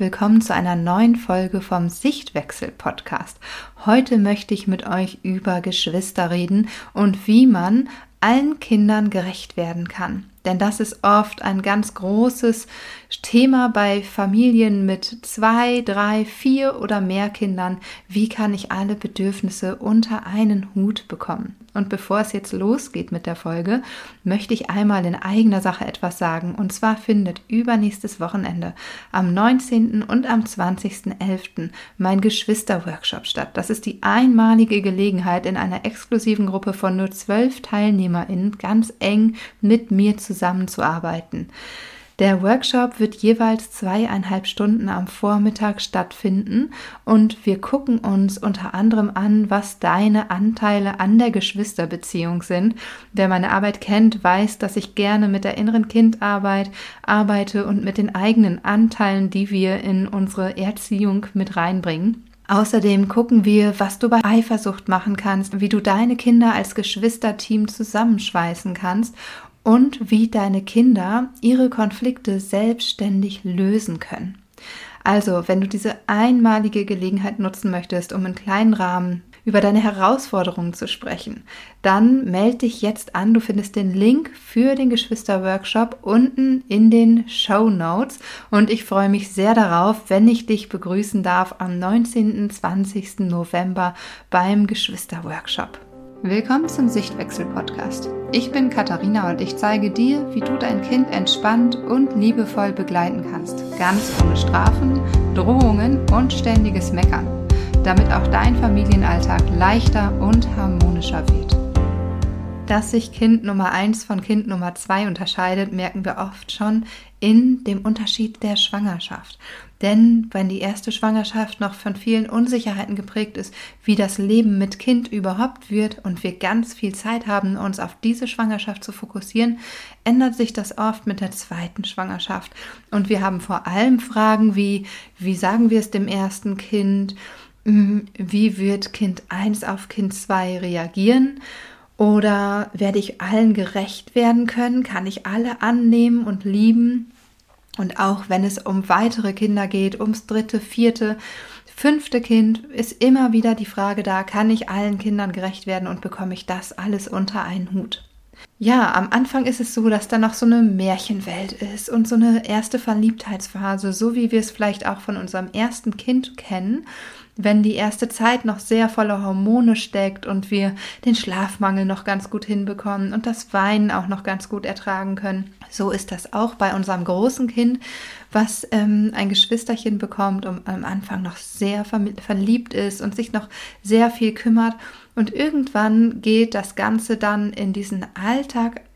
Willkommen zu einer neuen Folge vom Sichtwechsel Podcast. Heute möchte ich mit euch über Geschwister reden und wie man allen Kindern gerecht werden kann. Denn das ist oft ein ganz großes Thema bei Familien mit zwei, drei, vier oder mehr Kindern. Wie kann ich alle Bedürfnisse unter einen Hut bekommen? Und bevor es jetzt losgeht mit der Folge, möchte ich einmal in eigener Sache etwas sagen. Und zwar findet übernächstes Wochenende am 19. und am 20.11. mein Geschwisterworkshop statt. Das ist die einmalige Gelegenheit, in einer exklusiven Gruppe von nur zwölf TeilnehmerInnen ganz eng mit mir zusammenzuarbeiten. Der Workshop wird jeweils zweieinhalb Stunden am Vormittag stattfinden und wir gucken uns unter anderem an, was deine Anteile an der Geschwisterbeziehung sind. Wer meine Arbeit kennt, weiß, dass ich gerne mit der inneren Kindarbeit arbeite und mit den eigenen Anteilen, die wir in unsere Erziehung mit reinbringen. Außerdem gucken wir, was du bei Eifersucht machen kannst, wie du deine Kinder als Geschwisterteam zusammenschweißen kannst und wie deine Kinder ihre Konflikte selbstständig lösen können. Also, wenn du diese einmalige Gelegenheit nutzen möchtest, um in kleinen Rahmen über deine Herausforderungen zu sprechen, dann melde dich jetzt an. Du findest den Link für den Geschwister-Workshop unten in den Show Notes und ich freue mich sehr darauf, wenn ich dich begrüßen darf am 19. und 20. November beim Geschwister-Workshop. Willkommen zum Sichtwechsel-Podcast. Ich bin Katharina und ich zeige dir, wie du dein Kind entspannt und liebevoll begleiten kannst. Ganz ohne Strafen, Drohungen und ständiges Meckern. Damit auch dein Familienalltag leichter und harmonischer wird. Dass sich Kind Nummer 1 von Kind Nummer 2 unterscheidet, merken wir oft schon in dem Unterschied der Schwangerschaft. Denn wenn die erste Schwangerschaft noch von vielen Unsicherheiten geprägt ist, wie das Leben mit Kind überhaupt wird und wir ganz viel Zeit haben, uns auf diese Schwangerschaft zu fokussieren, ändert sich das oft mit der zweiten Schwangerschaft. Und wir haben vor allem Fragen wie, wie sagen wir es dem ersten Kind? Hm, wie wird Kind 1 auf Kind 2 reagieren? Oder werde ich allen gerecht werden können? Kann ich alle annehmen und lieben? Und auch wenn es um weitere Kinder geht, ums dritte, vierte, fünfte Kind, ist immer wieder die Frage da, kann ich allen Kindern gerecht werden und bekomme ich das alles unter einen Hut? Ja, am Anfang ist es so, dass da noch so eine Märchenwelt ist und so eine erste Verliebtheitsphase, so wie wir es vielleicht auch von unserem ersten Kind kennen wenn die erste Zeit noch sehr voller Hormone steckt und wir den Schlafmangel noch ganz gut hinbekommen und das Weinen auch noch ganz gut ertragen können. So ist das auch bei unserem großen Kind, was ähm, ein Geschwisterchen bekommt und am Anfang noch sehr verliebt ist und sich noch sehr viel kümmert. Und irgendwann geht das Ganze dann in diesen Alltag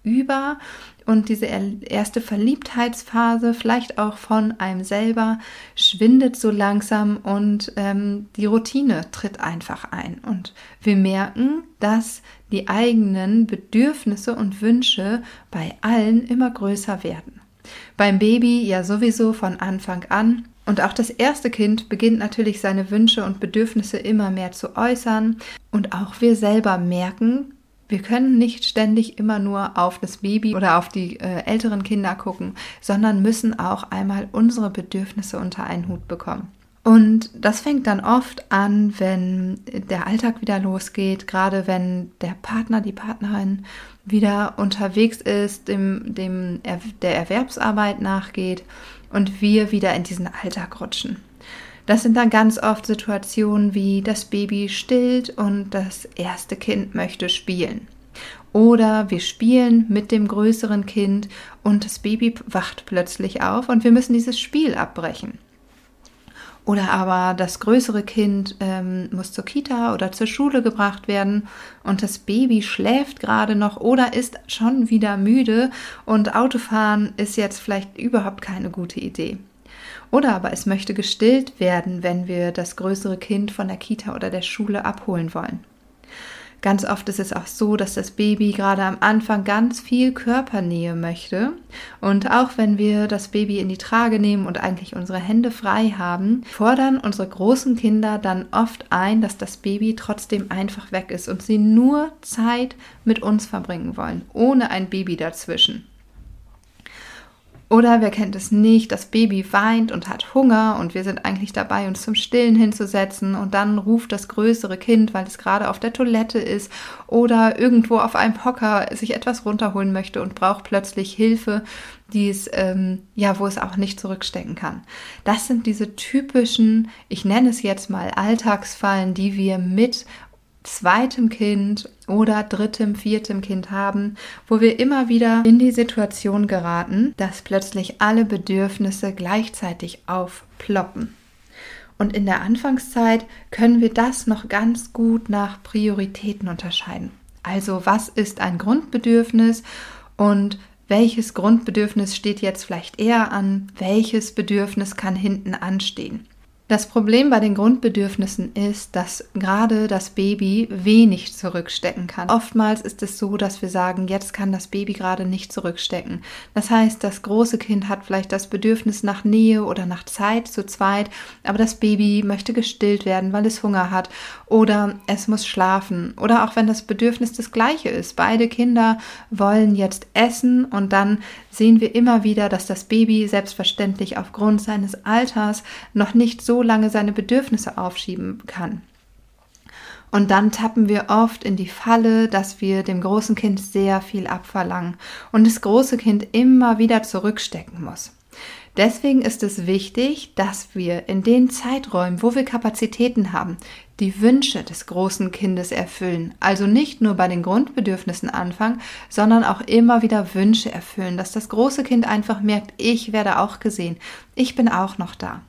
über und diese erste Verliebtheitsphase, vielleicht auch von einem selber, schwindet so langsam und ähm, die Routine tritt einfach ein. Und wir merken, dass die eigenen Bedürfnisse und Wünsche bei allen immer größer werden. Beim Baby ja sowieso von Anfang an. Und auch das erste Kind beginnt natürlich seine Wünsche und Bedürfnisse immer mehr zu äußern. Und auch wir selber merken, wir können nicht ständig immer nur auf das Baby oder auf die äh, älteren Kinder gucken, sondern müssen auch einmal unsere Bedürfnisse unter einen Hut bekommen. Und das fängt dann oft an, wenn der Alltag wieder losgeht, gerade wenn der Partner, die Partnerin wieder unterwegs ist, dem, dem der Erwerbsarbeit nachgeht und wir wieder in diesen Alltag rutschen. Das sind dann ganz oft Situationen wie das Baby stillt und das erste Kind möchte spielen. Oder wir spielen mit dem größeren Kind und das Baby wacht plötzlich auf und wir müssen dieses Spiel abbrechen. Oder aber das größere Kind ähm, muss zur Kita oder zur Schule gebracht werden und das Baby schläft gerade noch oder ist schon wieder müde und Autofahren ist jetzt vielleicht überhaupt keine gute Idee. Oder aber es möchte gestillt werden, wenn wir das größere Kind von der Kita oder der Schule abholen wollen. Ganz oft ist es auch so, dass das Baby gerade am Anfang ganz viel Körpernähe möchte. Und auch wenn wir das Baby in die Trage nehmen und eigentlich unsere Hände frei haben, fordern unsere großen Kinder dann oft ein, dass das Baby trotzdem einfach weg ist und sie nur Zeit mit uns verbringen wollen, ohne ein Baby dazwischen. Oder wer kennt es nicht, das Baby weint und hat Hunger und wir sind eigentlich dabei, uns zum Stillen hinzusetzen und dann ruft das größere Kind, weil es gerade auf der Toilette ist oder irgendwo auf einem Hocker sich etwas runterholen möchte und braucht plötzlich Hilfe, die es, ähm, ja, wo es auch nicht zurückstecken kann. Das sind diese typischen, ich nenne es jetzt mal Alltagsfallen, die wir mit zweitem Kind oder drittem, viertem Kind haben, wo wir immer wieder in die Situation geraten, dass plötzlich alle Bedürfnisse gleichzeitig aufploppen. Und in der Anfangszeit können wir das noch ganz gut nach Prioritäten unterscheiden. Also was ist ein Grundbedürfnis und welches Grundbedürfnis steht jetzt vielleicht eher an, welches Bedürfnis kann hinten anstehen. Das Problem bei den Grundbedürfnissen ist, dass gerade das Baby wenig zurückstecken kann. Oftmals ist es so, dass wir sagen, jetzt kann das Baby gerade nicht zurückstecken. Das heißt, das große Kind hat vielleicht das Bedürfnis nach Nähe oder nach Zeit zu zweit, aber das Baby möchte gestillt werden, weil es Hunger hat oder es muss schlafen oder auch wenn das Bedürfnis das gleiche ist. Beide Kinder wollen jetzt essen und dann sehen wir immer wieder, dass das Baby selbstverständlich aufgrund seines Alters noch nicht so lange seine Bedürfnisse aufschieben kann. Und dann tappen wir oft in die Falle, dass wir dem großen Kind sehr viel abverlangen und das große Kind immer wieder zurückstecken muss. Deswegen ist es wichtig, dass wir in den Zeiträumen, wo wir Kapazitäten haben, die Wünsche des großen Kindes erfüllen. Also nicht nur bei den Grundbedürfnissen anfangen, sondern auch immer wieder Wünsche erfüllen, dass das große Kind einfach merkt, ich werde auch gesehen, ich bin auch noch da.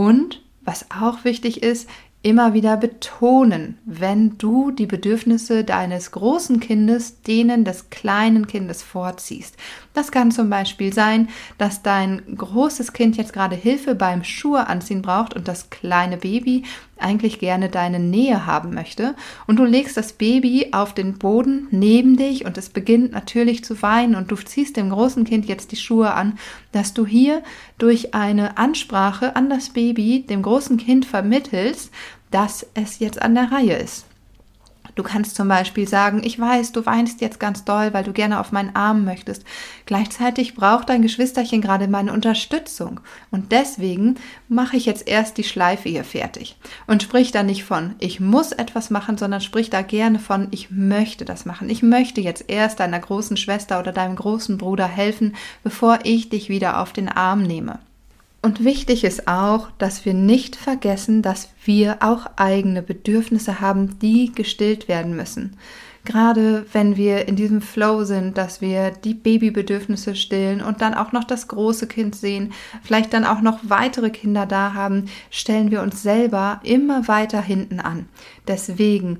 Und was auch wichtig ist, immer wieder betonen, wenn du die Bedürfnisse deines großen Kindes denen des kleinen Kindes vorziehst. Das kann zum Beispiel sein, dass dein großes Kind jetzt gerade Hilfe beim Schuhe anziehen braucht und das kleine Baby eigentlich gerne deine Nähe haben möchte und du legst das Baby auf den Boden neben dich und es beginnt natürlich zu weinen und du ziehst dem großen Kind jetzt die Schuhe an, dass du hier durch eine Ansprache an das Baby dem großen Kind vermittelst, dass es jetzt an der Reihe ist. Du kannst zum Beispiel sagen, ich weiß, du weinst jetzt ganz doll, weil du gerne auf meinen Arm möchtest. Gleichzeitig braucht dein Geschwisterchen gerade meine Unterstützung. Und deswegen mache ich jetzt erst die Schleife hier fertig. Und sprich da nicht von, ich muss etwas machen, sondern sprich da gerne von, ich möchte das machen. Ich möchte jetzt erst deiner großen Schwester oder deinem großen Bruder helfen, bevor ich dich wieder auf den Arm nehme. Und wichtig ist auch, dass wir nicht vergessen, dass wir auch eigene Bedürfnisse haben, die gestillt werden müssen. Gerade wenn wir in diesem Flow sind, dass wir die Babybedürfnisse stillen und dann auch noch das große Kind sehen, vielleicht dann auch noch weitere Kinder da haben, stellen wir uns selber immer weiter hinten an. Deswegen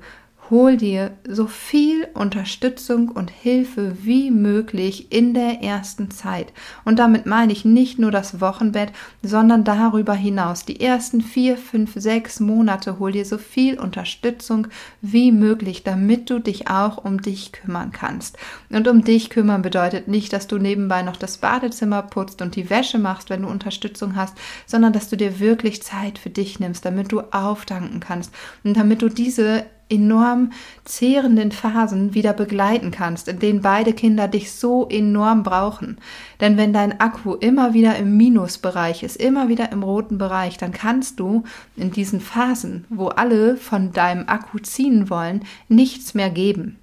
hol dir so viel Unterstützung und Hilfe wie möglich in der ersten Zeit. Und damit meine ich nicht nur das Wochenbett, sondern darüber hinaus. Die ersten vier, fünf, sechs Monate hol dir so viel Unterstützung wie möglich, damit du dich auch um dich kümmern kannst. Und um dich kümmern bedeutet nicht, dass du nebenbei noch das Badezimmer putzt und die Wäsche machst, wenn du Unterstützung hast, sondern dass du dir wirklich Zeit für dich nimmst, damit du auftanken kannst und damit du diese enorm zehrenden Phasen wieder begleiten kannst, in denen beide Kinder dich so enorm brauchen. Denn wenn dein Akku immer wieder im Minusbereich ist, immer wieder im roten Bereich, dann kannst du in diesen Phasen, wo alle von deinem Akku ziehen wollen, nichts mehr geben.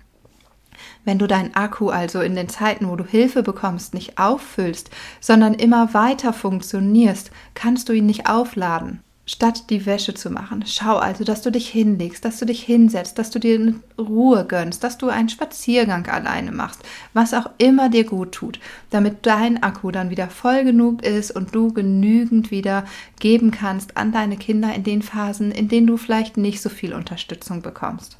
Wenn du deinen Akku also in den Zeiten, wo du Hilfe bekommst, nicht auffüllst, sondern immer weiter funktionierst, kannst du ihn nicht aufladen statt die Wäsche zu machen. Schau also, dass du dich hinlegst, dass du dich hinsetzt, dass du dir Ruhe gönnst, dass du einen Spaziergang alleine machst, was auch immer dir gut tut, damit dein Akku dann wieder voll genug ist und du genügend wieder geben kannst an deine Kinder in den Phasen, in denen du vielleicht nicht so viel Unterstützung bekommst.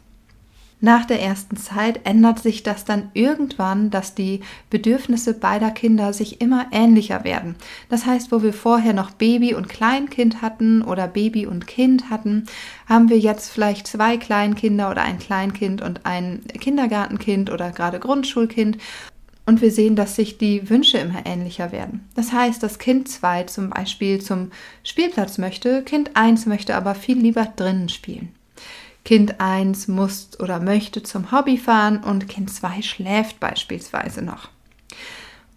Nach der ersten Zeit ändert sich das dann irgendwann, dass die Bedürfnisse beider Kinder sich immer ähnlicher werden. Das heißt, wo wir vorher noch Baby und Kleinkind hatten oder Baby und Kind hatten, haben wir jetzt vielleicht zwei Kleinkinder oder ein Kleinkind und ein Kindergartenkind oder gerade Grundschulkind. Und wir sehen, dass sich die Wünsche immer ähnlicher werden. Das heißt, dass Kind 2 zum Beispiel zum Spielplatz möchte, Kind 1 möchte aber viel lieber drinnen spielen. Kind 1 muss oder möchte zum Hobby fahren und Kind 2 schläft beispielsweise noch.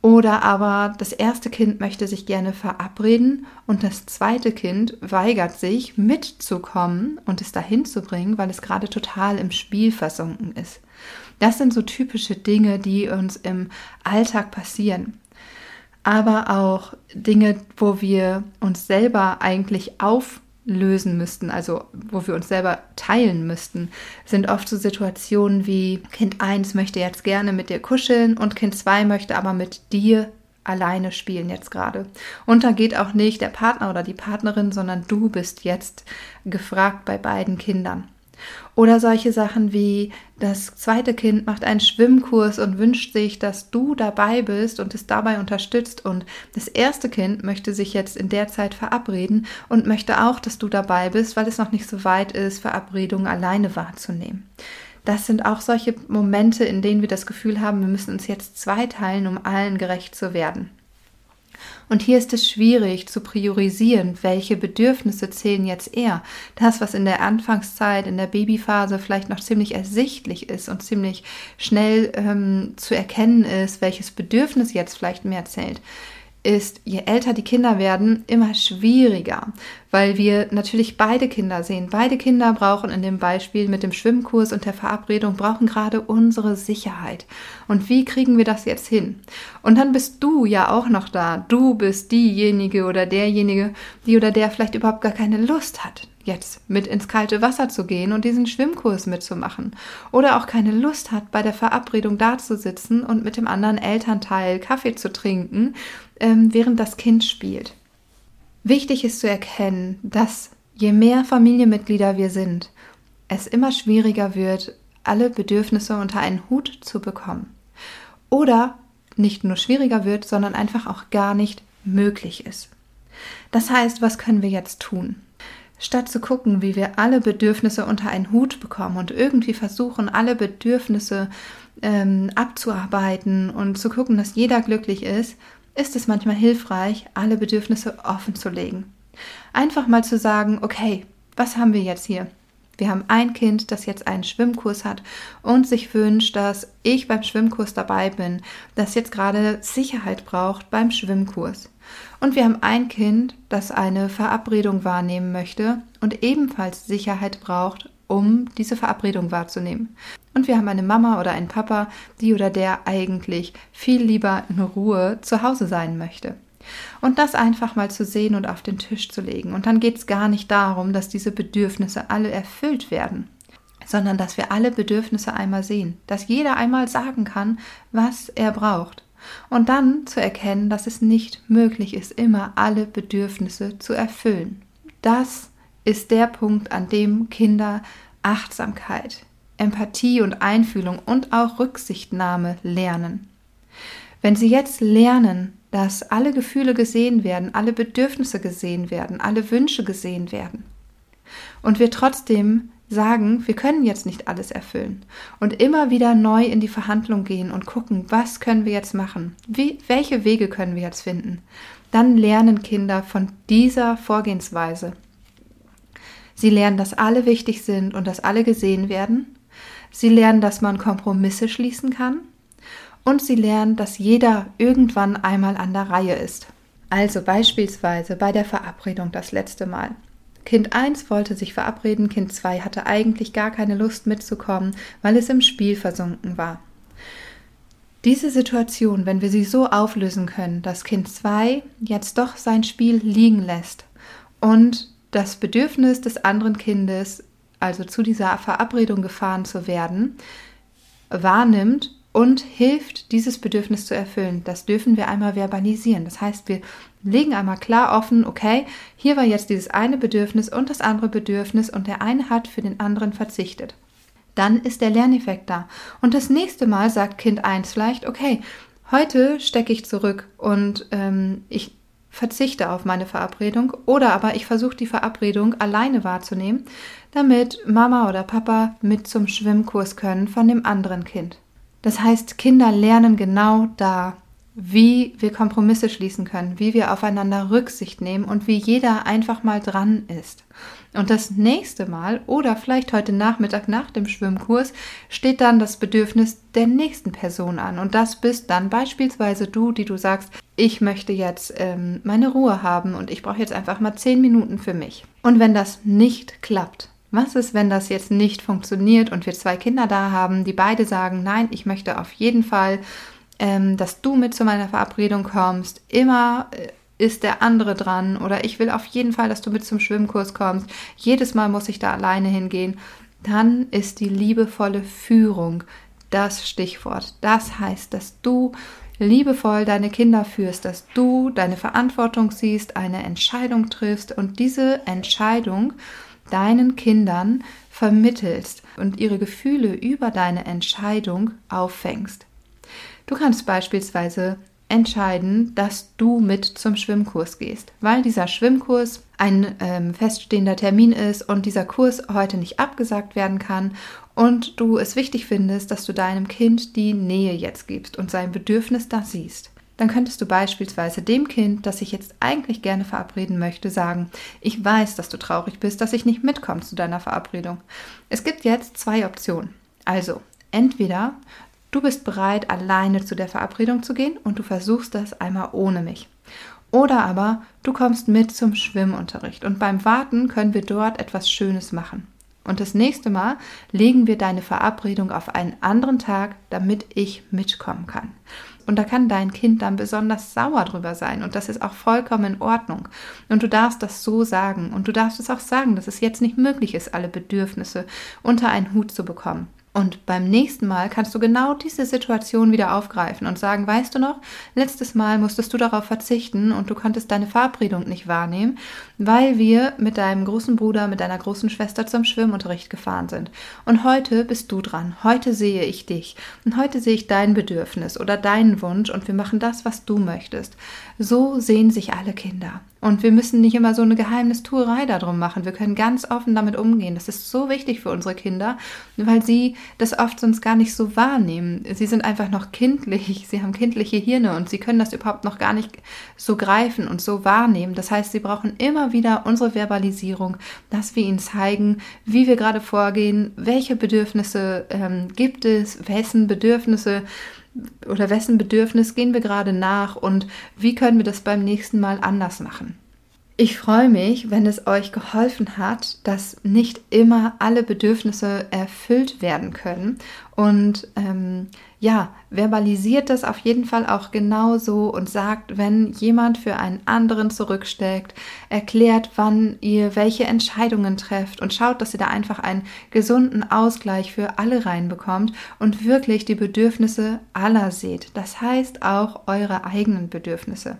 Oder aber das erste Kind möchte sich gerne verabreden und das zweite Kind weigert sich mitzukommen und es dahin zu bringen, weil es gerade total im Spiel versunken ist. Das sind so typische Dinge, die uns im Alltag passieren. Aber auch Dinge, wo wir uns selber eigentlich auf lösen müssten, also wo wir uns selber teilen müssten, sind oft so Situationen wie Kind 1 möchte jetzt gerne mit dir kuscheln und Kind 2 möchte aber mit dir alleine spielen jetzt gerade. Und da geht auch nicht der Partner oder die Partnerin, sondern du bist jetzt gefragt bei beiden Kindern. Oder solche Sachen wie das zweite Kind macht einen Schwimmkurs und wünscht sich, dass du dabei bist und es dabei unterstützt. Und das erste Kind möchte sich jetzt in der Zeit verabreden und möchte auch, dass du dabei bist, weil es noch nicht so weit ist, Verabredungen alleine wahrzunehmen. Das sind auch solche Momente, in denen wir das Gefühl haben, wir müssen uns jetzt zweiteilen, um allen gerecht zu werden. Und hier ist es schwierig zu priorisieren, welche Bedürfnisse zählen jetzt eher. Das, was in der Anfangszeit, in der Babyphase vielleicht noch ziemlich ersichtlich ist und ziemlich schnell ähm, zu erkennen ist, welches Bedürfnis jetzt vielleicht mehr zählt ist, je älter die Kinder werden, immer schwieriger, weil wir natürlich beide Kinder sehen. Beide Kinder brauchen in dem Beispiel mit dem Schwimmkurs und der Verabredung, brauchen gerade unsere Sicherheit. Und wie kriegen wir das jetzt hin? Und dann bist du ja auch noch da. Du bist diejenige oder derjenige, die oder der vielleicht überhaupt gar keine Lust hat, jetzt mit ins kalte Wasser zu gehen und diesen Schwimmkurs mitzumachen. Oder auch keine Lust hat, bei der Verabredung dazusitzen und mit dem anderen Elternteil Kaffee zu trinken, ähm, während das Kind spielt. Wichtig ist zu erkennen, dass je mehr Familienmitglieder wir sind, es immer schwieriger wird, alle Bedürfnisse unter einen Hut zu bekommen. Oder nicht nur schwieriger wird, sondern einfach auch gar nicht möglich ist. Das heißt, was können wir jetzt tun? Statt zu gucken, wie wir alle Bedürfnisse unter einen Hut bekommen und irgendwie versuchen, alle Bedürfnisse ähm, abzuarbeiten und zu gucken, dass jeder glücklich ist, ist es manchmal hilfreich, alle Bedürfnisse offen zu legen. Einfach mal zu sagen, okay, was haben wir jetzt hier? Wir haben ein Kind, das jetzt einen Schwimmkurs hat und sich wünscht, dass ich beim Schwimmkurs dabei bin, das jetzt gerade Sicherheit braucht beim Schwimmkurs. Und wir haben ein Kind, das eine Verabredung wahrnehmen möchte und ebenfalls Sicherheit braucht, um diese Verabredung wahrzunehmen. Und wir haben eine Mama oder einen Papa, die oder der eigentlich viel lieber in Ruhe zu Hause sein möchte. Und das einfach mal zu sehen und auf den Tisch zu legen. Und dann geht es gar nicht darum, dass diese Bedürfnisse alle erfüllt werden, sondern dass wir alle Bedürfnisse einmal sehen, dass jeder einmal sagen kann, was er braucht. Und dann zu erkennen, dass es nicht möglich ist, immer alle Bedürfnisse zu erfüllen. Das ist der Punkt, an dem Kinder Achtsamkeit, Empathie und Einfühlung und auch Rücksichtnahme lernen. Wenn sie jetzt lernen, dass alle Gefühle gesehen werden, alle Bedürfnisse gesehen werden, alle Wünsche gesehen werden und wir trotzdem sagen, wir können jetzt nicht alles erfüllen und immer wieder neu in die Verhandlung gehen und gucken, was können wir jetzt machen? Wie, welche Wege können wir jetzt finden? Dann lernen Kinder von dieser Vorgehensweise. Sie lernen, dass alle wichtig sind und dass alle gesehen werden. Sie lernen, dass man Kompromisse schließen kann. Und sie lernen, dass jeder irgendwann einmal an der Reihe ist. Also beispielsweise bei der Verabredung das letzte Mal. Kind 1 wollte sich verabreden, Kind 2 hatte eigentlich gar keine Lust mitzukommen, weil es im Spiel versunken war. Diese Situation, wenn wir sie so auflösen können, dass Kind 2 jetzt doch sein Spiel liegen lässt und das Bedürfnis des anderen Kindes, also zu dieser Verabredung gefahren zu werden, wahrnimmt und hilft, dieses Bedürfnis zu erfüllen. Das dürfen wir einmal verbalisieren. Das heißt, wir legen einmal klar offen, okay, hier war jetzt dieses eine Bedürfnis und das andere Bedürfnis und der eine hat für den anderen verzichtet. Dann ist der Lerneffekt da. Und das nächste Mal sagt Kind 1 vielleicht, okay, heute stecke ich zurück und ähm, ich verzichte auf meine Verabredung oder aber ich versuche die Verabredung alleine wahrzunehmen, damit Mama oder Papa mit zum Schwimmkurs können von dem anderen Kind. Das heißt, Kinder lernen genau da, wie wir Kompromisse schließen können, wie wir aufeinander Rücksicht nehmen und wie jeder einfach mal dran ist. Und das nächste Mal oder vielleicht heute Nachmittag nach dem Schwimmkurs steht dann das Bedürfnis der nächsten Person an. Und das bist dann beispielsweise du, die du sagst, ich möchte jetzt ähm, meine Ruhe haben und ich brauche jetzt einfach mal zehn Minuten für mich. Und wenn das nicht klappt, was ist, wenn das jetzt nicht funktioniert und wir zwei Kinder da haben, die beide sagen, nein, ich möchte auf jeden Fall ähm, dass du mit zu meiner Verabredung kommst. Immer äh, ist der andere dran oder ich will auf jeden Fall, dass du mit zum Schwimmkurs kommst. Jedes Mal muss ich da alleine hingehen. Dann ist die liebevolle Führung das Stichwort. Das heißt, dass du liebevoll deine Kinder führst, dass du deine Verantwortung siehst, eine Entscheidung triffst und diese Entscheidung deinen Kindern vermittelst und ihre Gefühle über deine Entscheidung auffängst. Du kannst beispielsweise entscheiden, dass du mit zum Schwimmkurs gehst, weil dieser Schwimmkurs ein ähm, feststehender Termin ist und dieser Kurs heute nicht abgesagt werden kann und du es wichtig findest, dass du deinem Kind die Nähe jetzt gibst und sein Bedürfnis da siehst. Dann könntest du beispielsweise dem Kind, das ich jetzt eigentlich gerne verabreden möchte, sagen, ich weiß, dass du traurig bist, dass ich nicht mitkomme zu deiner Verabredung. Es gibt jetzt zwei Optionen. Also, entweder Du bist bereit, alleine zu der Verabredung zu gehen und du versuchst das einmal ohne mich. Oder aber du kommst mit zum Schwimmunterricht und beim Warten können wir dort etwas Schönes machen. Und das nächste Mal legen wir deine Verabredung auf einen anderen Tag, damit ich mitkommen kann. Und da kann dein Kind dann besonders sauer drüber sein. Und das ist auch vollkommen in Ordnung. Und du darfst das so sagen. Und du darfst es auch sagen, dass es jetzt nicht möglich ist, alle Bedürfnisse unter einen Hut zu bekommen. Und beim nächsten Mal kannst du genau diese Situation wieder aufgreifen und sagen, weißt du noch, letztes Mal musstest du darauf verzichten und du konntest deine Verabredung nicht wahrnehmen, weil wir mit deinem großen Bruder, mit deiner großen Schwester zum Schwimmunterricht gefahren sind. Und heute bist du dran. Heute sehe ich dich. Und heute sehe ich dein Bedürfnis oder deinen Wunsch und wir machen das, was du möchtest. So sehen sich alle Kinder. Und wir müssen nicht immer so eine Geheimnistuerei darum machen. Wir können ganz offen damit umgehen. Das ist so wichtig für unsere Kinder, weil sie das oft sonst gar nicht so wahrnehmen. Sie sind einfach noch kindlich, sie haben kindliche Hirne und sie können das überhaupt noch gar nicht so greifen und so wahrnehmen. Das heißt, sie brauchen wieder unsere Verbalisierung, dass wir ihnen zeigen, wie wir gerade vorgehen, welche Bedürfnisse ähm, gibt es, wessen Bedürfnisse oder wessen Bedürfnis gehen wir gerade nach und wie können wir das beim nächsten Mal anders machen. Ich freue mich, wenn es euch geholfen hat, dass nicht immer alle Bedürfnisse erfüllt werden können. Und ähm, ja, verbalisiert das auf jeden Fall auch genauso und sagt, wenn jemand für einen anderen zurücksteckt, erklärt, wann ihr welche Entscheidungen trefft und schaut, dass ihr da einfach einen gesunden Ausgleich für alle reinbekommt und wirklich die Bedürfnisse aller seht. Das heißt auch eure eigenen Bedürfnisse.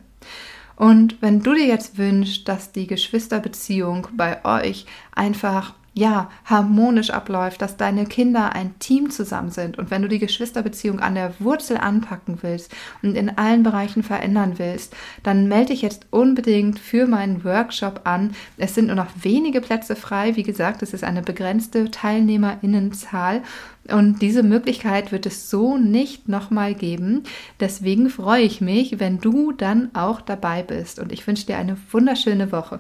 Und wenn du dir jetzt wünschst, dass die Geschwisterbeziehung bei euch einfach ja, harmonisch abläuft, dass deine Kinder ein Team zusammen sind und wenn du die Geschwisterbeziehung an der Wurzel anpacken willst und in allen Bereichen verändern willst, dann melde dich jetzt unbedingt für meinen Workshop an. Es sind nur noch wenige Plätze frei. Wie gesagt, es ist eine begrenzte Teilnehmerinnenzahl und diese Möglichkeit wird es so nicht nochmal geben. Deswegen freue ich mich, wenn du dann auch dabei bist und ich wünsche dir eine wunderschöne Woche.